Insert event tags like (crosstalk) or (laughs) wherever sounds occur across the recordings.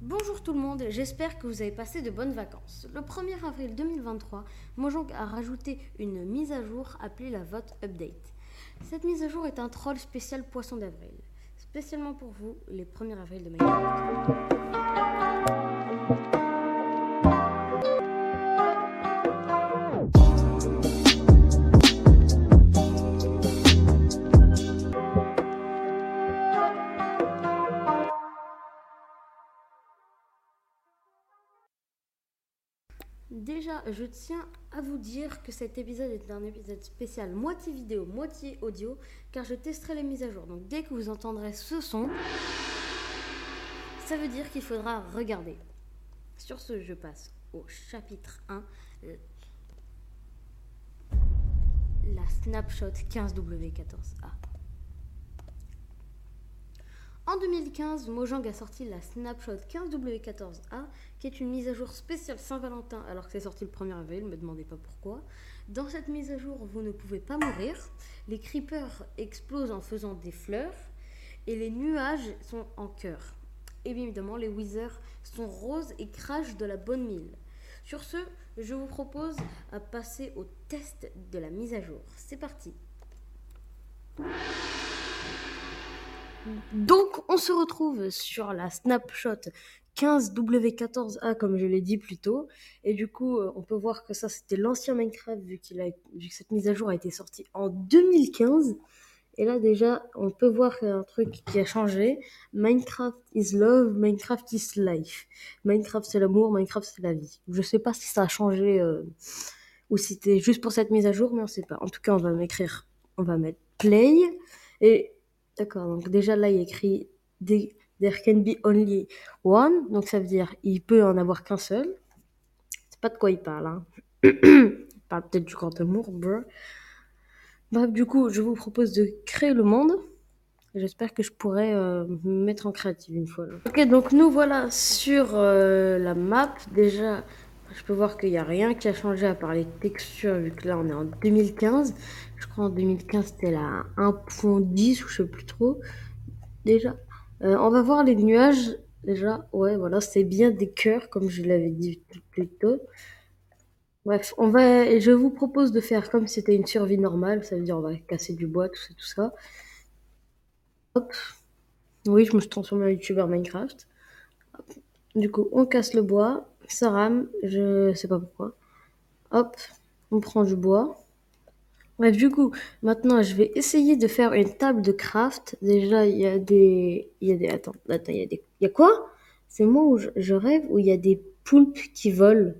Bonjour tout le monde, j'espère que vous avez passé de bonnes vacances. Le 1er avril 2023, Mojang a rajouté une mise à jour appelée la Vote Update. Cette mise à jour est un troll spécial poisson d'avril, spécialement pour vous, les 1er avril de Minecraft. Déjà, je tiens à vous dire que cet épisode est un épisode spécial moitié vidéo, moitié audio, car je testerai les mises à jour. Donc dès que vous entendrez ce son, ça veut dire qu'il faudra regarder. Sur ce, je passe au chapitre 1, la snapshot 15W14A. En 2015, Mojang a sorti la Snapshot 15W14A, qui est une mise à jour spéciale Saint-Valentin, alors que c'est sorti le 1er avril, ne me demandez pas pourquoi. Dans cette mise à jour, vous ne pouvez pas mourir, les creepers explosent en faisant des fleurs, et les nuages sont en cœur. Et bien évidemment, les withers sont roses et crachent de la bonne mille. Sur ce, je vous propose à passer au test de la mise à jour. C'est parti donc, on se retrouve sur la snapshot 15W14A, comme je l'ai dit plus tôt. Et du coup, euh, on peut voir que ça, c'était l'ancien Minecraft, vu, qu'il a, vu que cette mise à jour a été sortie en 2015. Et là, déjà, on peut voir un truc qui a changé. Minecraft is love, Minecraft is life. Minecraft, c'est l'amour, Minecraft, c'est la vie. Je sais pas si ça a changé euh, ou si c'était juste pour cette mise à jour, mais on sait pas. En tout cas, on va m'écrire, on va mettre play. Et D'accord, donc déjà là, il écrit There can be only one, donc ça veut dire il peut en avoir qu'un seul. C'est pas de quoi il parle, hein. il parle peut-être du grand amour, bro. Bref, du coup, je vous propose de créer le monde. J'espère que je pourrai euh, me mettre en créative une fois. Ok, donc nous voilà sur euh, la map. Déjà, je peux voir qu'il n'y a rien qui a changé à part les textures, vu que là on est en 2015. Je crois en 2015 c'était la 1.10 ou je sais plus trop. Déjà, euh, on va voir les nuages. Déjà, ouais, voilà, c'est bien des cœurs, comme je l'avais dit plus tôt. Bref, on va, je vous propose de faire comme si c'était une survie normale, ça veut dire on va casser du bois, tout ça, tout ça. Hop. Oui, je me suis transformé en youtubeur Minecraft. Du coup, on casse le bois, ça rame, je sais pas pourquoi. Hop, on prend du bois. Bref, du coup, maintenant, je vais essayer de faire une table de craft. Déjà, il y a des... Il y a des... Attends, attends, il y a des... Il y a quoi? C'est moi où je, rêve où il y a des poulpes qui volent?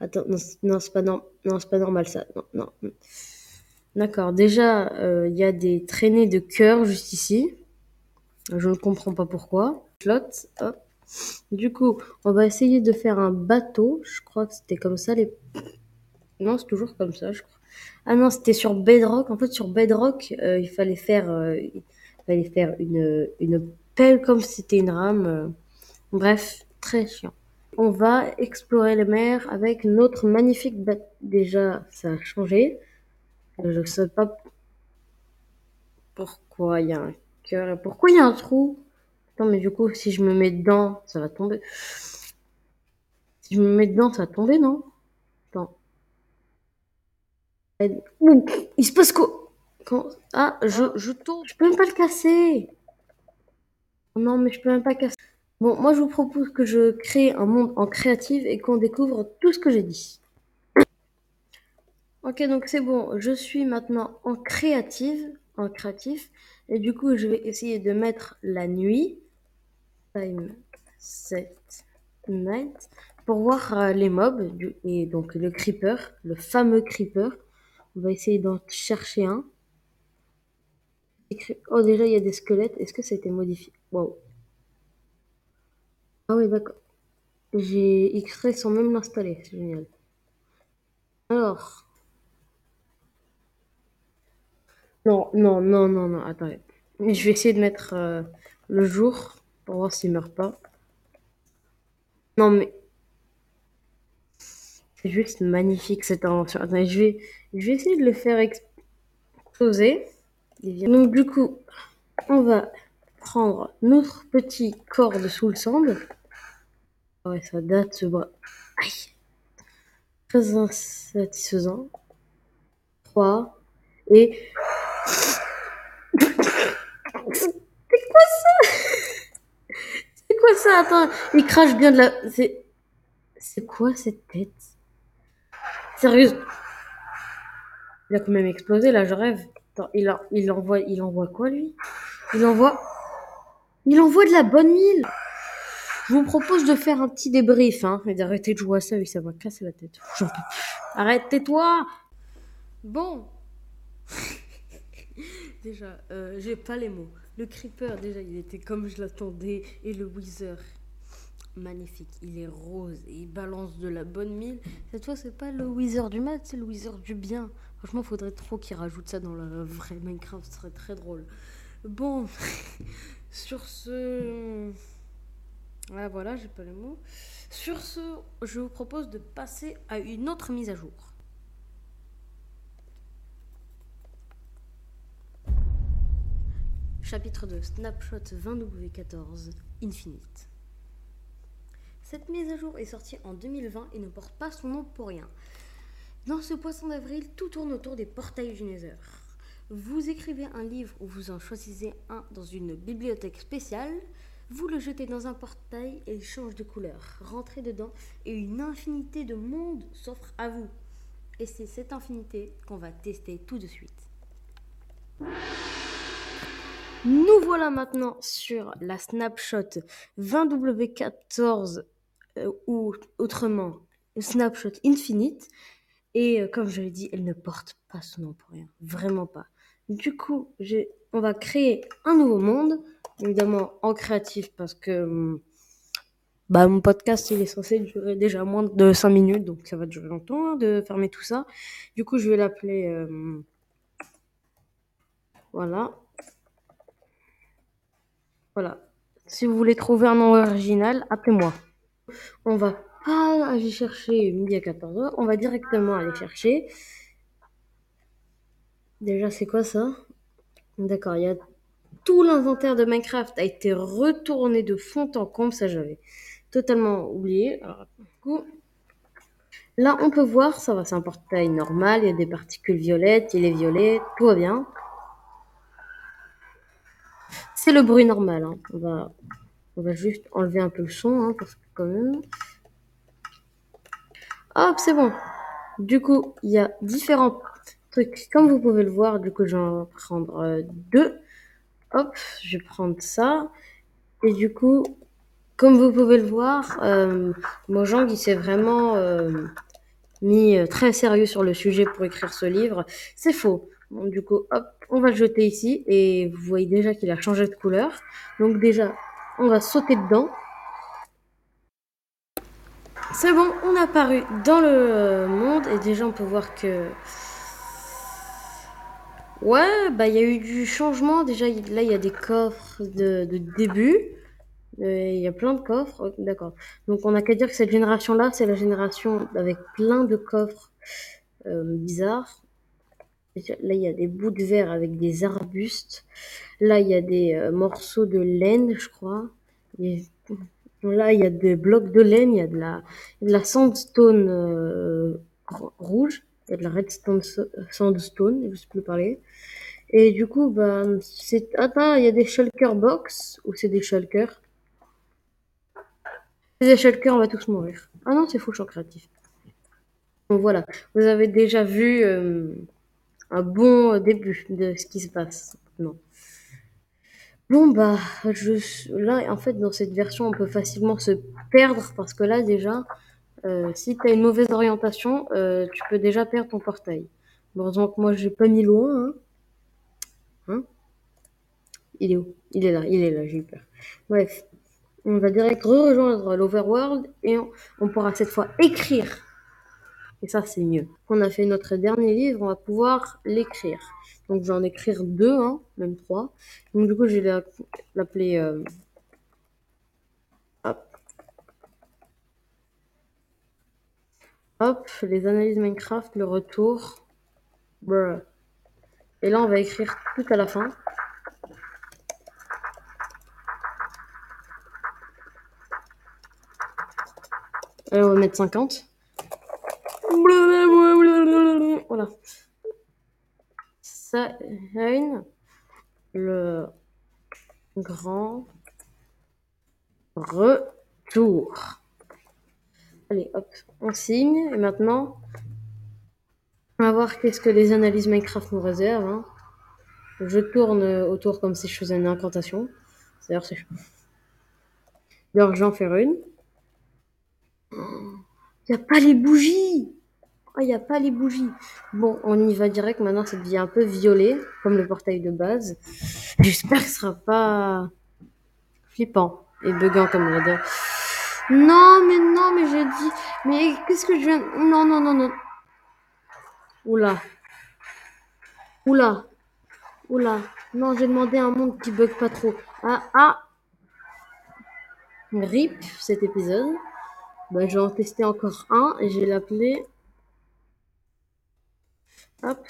Attends, non, c'est pas, pas normal ça. Non. D'accord, déjà, euh, il y a des traînées de cœur juste ici. Je ne comprends pas pourquoi. Flotte, hop. Du coup, on va essayer de faire un bateau. Je crois que c'était comme ça. Les... Non, c'est toujours comme ça, je crois. Ah non, c'était sur Bedrock. En fait, sur Bedrock, euh, il fallait faire, euh, il fallait faire une, une pelle comme si c'était une rame. Euh. Bref, très chiant. On va explorer les mers avec notre magnifique bateau. Déjà, ça a changé. Je ne sais pas pourquoi il y a un cœur pourquoi il y a un trou. Non, mais du coup, si je me mets dedans, ça va tomber. Si je me mets dedans, ça va tomber, non? Attends. il se passe quoi? Ah, je, je tourne. Je peux même pas le casser. Non, mais je peux même pas casser. Bon, moi, je vous propose que je crée un monde en créative et qu'on découvre tout ce que j'ai dit. Ok, donc c'est bon. Je suis maintenant en créative, en créatif. Et du coup, je vais essayer de mettre la nuit time set night pour voir euh, les mobs et donc le creeper, le fameux creeper. On va essayer d'en chercher un. Oh déjà il y a des squelettes. Est-ce que ça a été modifié? Wow. Ah oui d'accord. J'ai extrait sans même l'installer. C'est génial. Alors. Non, non, non, non, non, attendez. Je vais essayer de mettre euh, le jour pour voir s'il meurt pas. Non mais... C'est juste magnifique cette invention. Je vais, je vais essayer de le faire exploser. Donc du coup, on va prendre notre petit corps de sous le sable. Ouais, ça date ce bras. Aïe. Très insatisfaisant. 3. Et. C'est quoi ça C'est quoi ça? Attends, il crache bien de la. C'est. C'est quoi cette tête? Sérieuse Il a quand même explosé là, je rêve. Attends, il, envoie il envoie quoi lui? Il envoie il envoie de la bonne mille. Je vous propose de faire un petit débrief, hein, et d'arrêter de jouer à ça, oui, ça va casser la tête. J'en peux. Arrête, tais-toi Bon. (laughs) déjà, euh, j'ai pas les mots. Le Creeper, déjà, il était comme je l'attendais. Et le Wither, magnifique. Il est rose et il balance de la bonne mille. Cette fois, c'est pas le Wither du mat, c'est le Wither du bien. Franchement, faudrait trop qu'il rajoute ça dans le vrai Minecraft, ce serait très drôle. Bon, (laughs) sur ce... Ah voilà, j'ai pas les mots. Sur ce, je vous propose de passer à une autre mise à jour. Chapitre 2 Snapshot 20W14 Infinite. Cette mise à jour est sortie en 2020 et ne porte pas son nom pour rien. Dans ce poisson d'avril, tout tourne autour des portails du Nether. Vous écrivez un livre ou vous en choisissez un dans une bibliothèque spéciale, vous le jetez dans un portail et il change de couleur. Rentrez dedans et une infinité de mondes s'offre à vous. Et c'est cette infinité qu'on va tester tout de suite. Nous voilà maintenant sur la snapshot 20W14 euh, ou autrement snapshot infinite. Et euh, comme je l'ai dit, elle ne porte pas son nom pour rien. Vraiment pas. Du coup, on va créer un nouveau monde. Évidemment en créatif parce que hum, bah, mon podcast il est censé durer déjà moins de 5 minutes. Donc ça va durer longtemps hein, de fermer tout ça. Du coup, je vais l'appeler... Euh, voilà. Voilà. Si vous voulez trouver un nom original, appelez-moi. On va pas aller chercher midi à 14h, on va directement aller chercher. Déjà, c'est quoi ça? D'accord, il y a tout l'inventaire de Minecraft a été retourné de fond en comble, ça j'avais totalement oublié. là, on peut voir, ça va, c'est un portail normal, il y a des particules violettes, il est violet, tout va bien. C'est le bruit normal. Hein. On, va, on va juste enlever un peu le son, hein, parce que quand même... Hop, c'est bon. Du coup, il y a différents trucs. Comme vous pouvez le voir, du coup, je vais en prendre euh, deux. Hop, je vais prendre ça. Et du coup, comme vous pouvez le voir, euh, Mojang, il s'est vraiment euh, mis euh, très sérieux sur le sujet pour écrire ce livre. C'est faux. Bon, du coup, hop, on va le jeter ici et vous voyez déjà qu'il a changé de couleur. Donc déjà, on va sauter dedans. C'est bon, on a apparu dans le monde et déjà on peut voir que... Ouais, bah il y a eu du changement. Déjà là il y a des coffres de, début. Euh, il y a plein de coffres, d'accord. Donc on n'a qu'à dire que cette génération-là, c'est la génération avec plein de coffres euh, bizarres. Là, il y a des bouts de verre avec des arbustes. Là, il y a des euh, morceaux de laine, je crois. là, il y a des blocs de laine. Il y a de la, sandstone euh, rouge. Il y a de la redstone sandstone, je ne sais plus parler. Et du coup, bah. Attends, il y a des shulker box ou c'est des shulkers C'est des shulkers, on va tous mourir. Ah non, c'est faux, je suis créatif. Donc voilà, vous avez déjà vu... Euh, un bon début de ce qui se passe. Bon bah je là en fait dans cette version on peut facilement se perdre parce que là déjà euh, si tu as une mauvaise orientation euh, tu peux déjà perdre ton portail. Heureusement que moi j'ai pas mis loin hein. hein? il est où? Il est là, il est là, j'ai eu peur. Bref, on va direct rejoindre l'Overworld et on pourra cette fois écrire et ça, c'est mieux. On a fait notre dernier livre, on va pouvoir l'écrire. Donc, je vais en écrire deux, hein, même trois. Donc, du coup, je vais l'appeler. Euh, hop. Hop, les analyses Minecraft, le retour. Et là, on va écrire tout à la fin. Et on va mettre 50. Voilà. Ça, le grand retour. Allez, hop, on signe. Et maintenant, on va voir qu'est-ce que les analyses Minecraft nous réservent. Hein. Je tourne autour comme si je faisais une incantation. D'ailleurs, c'est D'ailleurs, j'en fais une. Il n'y a pas les bougies Oh, il a pas les bougies. Bon, on y va direct. Maintenant, ça devient un peu violet, comme le portail de base. J'espère que ce sera pas flippant et buguant comme dernière. Non, mais non, mais j'ai dit. Mais qu'est-ce que je viens. Non, non, non, non. Oula. Oula. Oula. Non, j'ai demandé un monde qui bug pas trop. Ah, ah. RIP cet épisode. Bah, je vais en tester encore un et je vais l'appeler Hop.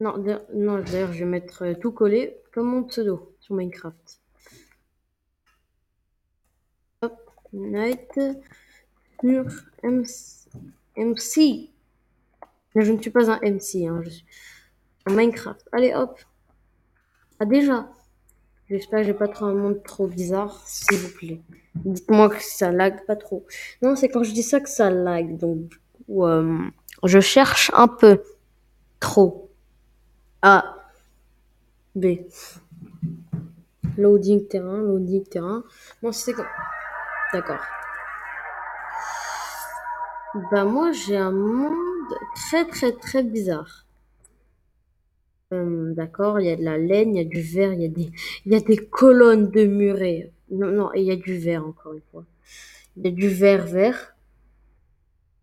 Non, non d'ailleurs, je vais mettre euh, tout collé comme mon pseudo sur Minecraft. Hop, Night sur MC. je ne suis pas un MC, hein, je suis un Minecraft. Allez, hop. Ah, déjà. J'espère que j'ai pas trop un monde trop bizarre, s'il vous plaît. Dites-moi que ça lag pas trop. Non, c'est quand je dis ça que ça lag, donc... Euh, je cherche un peu. Trop. A. B. Loading terrain, loading terrain. Bon, c'est comme... D'accord. Bah moi j'ai un monde très très très bizarre. Hum, d'accord, il y a de la laine, il y a du verre, il y a des, il y a des colonnes de murets. Non, non, il y a du verre encore une fois. Il y a du verre vert.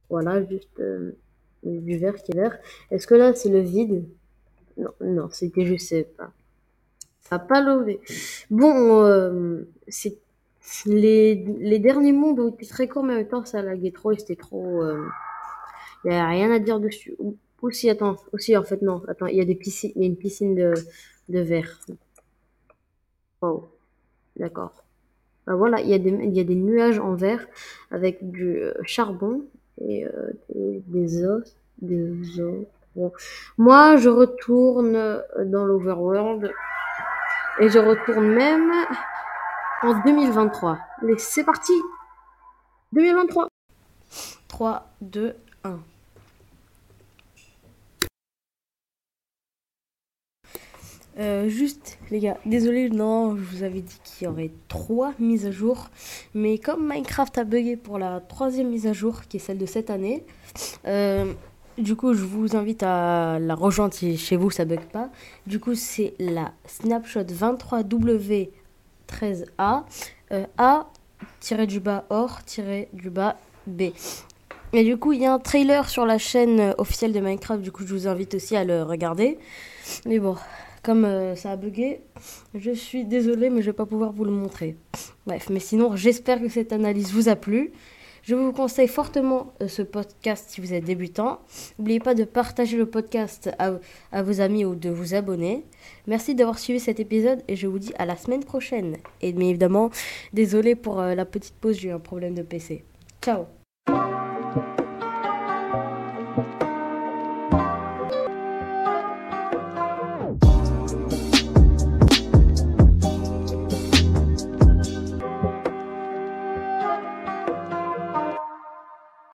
Voilà, juste. Euh, du vert qui est vert. Est-ce que là, c'est le vide? Non, non, c'était je sais pas. Ça n'a pas levé. Bon, euh, c'est les, les derniers mondes ont été très courts, mais en temps, ça laguait trop et c'était trop. Il euh, n'y a rien à dire dessus. Aussi, attends, aussi, en fait, non, attends, il y a des piscines, il y a une piscine de, de verre. Oh, d'accord. Ben voilà, il y, a des, y a des nuages en verre avec du euh, charbon euh, des, os, des os. Moi, je retourne dans l'Overworld et je retourne même en 2023. Allez, c'est parti 2023 3, 2, 1. Euh, juste, les gars, désolé, non, je vous avais dit qu'il y aurait trois mises à jour. Mais comme Minecraft a bugué pour la troisième mise à jour, qui est celle de cette année, euh, du coup, je vous invite à la rejoindre si chez vous ça bug pas. Du coup, c'est la Snapshot 23W13A, euh, A-du-bas or-du-bas B. Et du coup, il y a un trailer sur la chaîne officielle de Minecraft, du coup, je vous invite aussi à le regarder. Mais bon, comme euh, ça a bugué, je suis désolée, mais je vais pas pouvoir vous le montrer. Bref, mais sinon, j'espère que cette analyse vous a plu. Je vous conseille fortement euh, ce podcast si vous êtes débutant. N'oubliez pas de partager le podcast à, vos amis ou de vous abonner. Merci d'avoir suivi cet épisode et je vous dis à la semaine prochaine. Et bien évidemment, désolé pour euh, la petite pause, j'ai eu un problème de PC. Ciao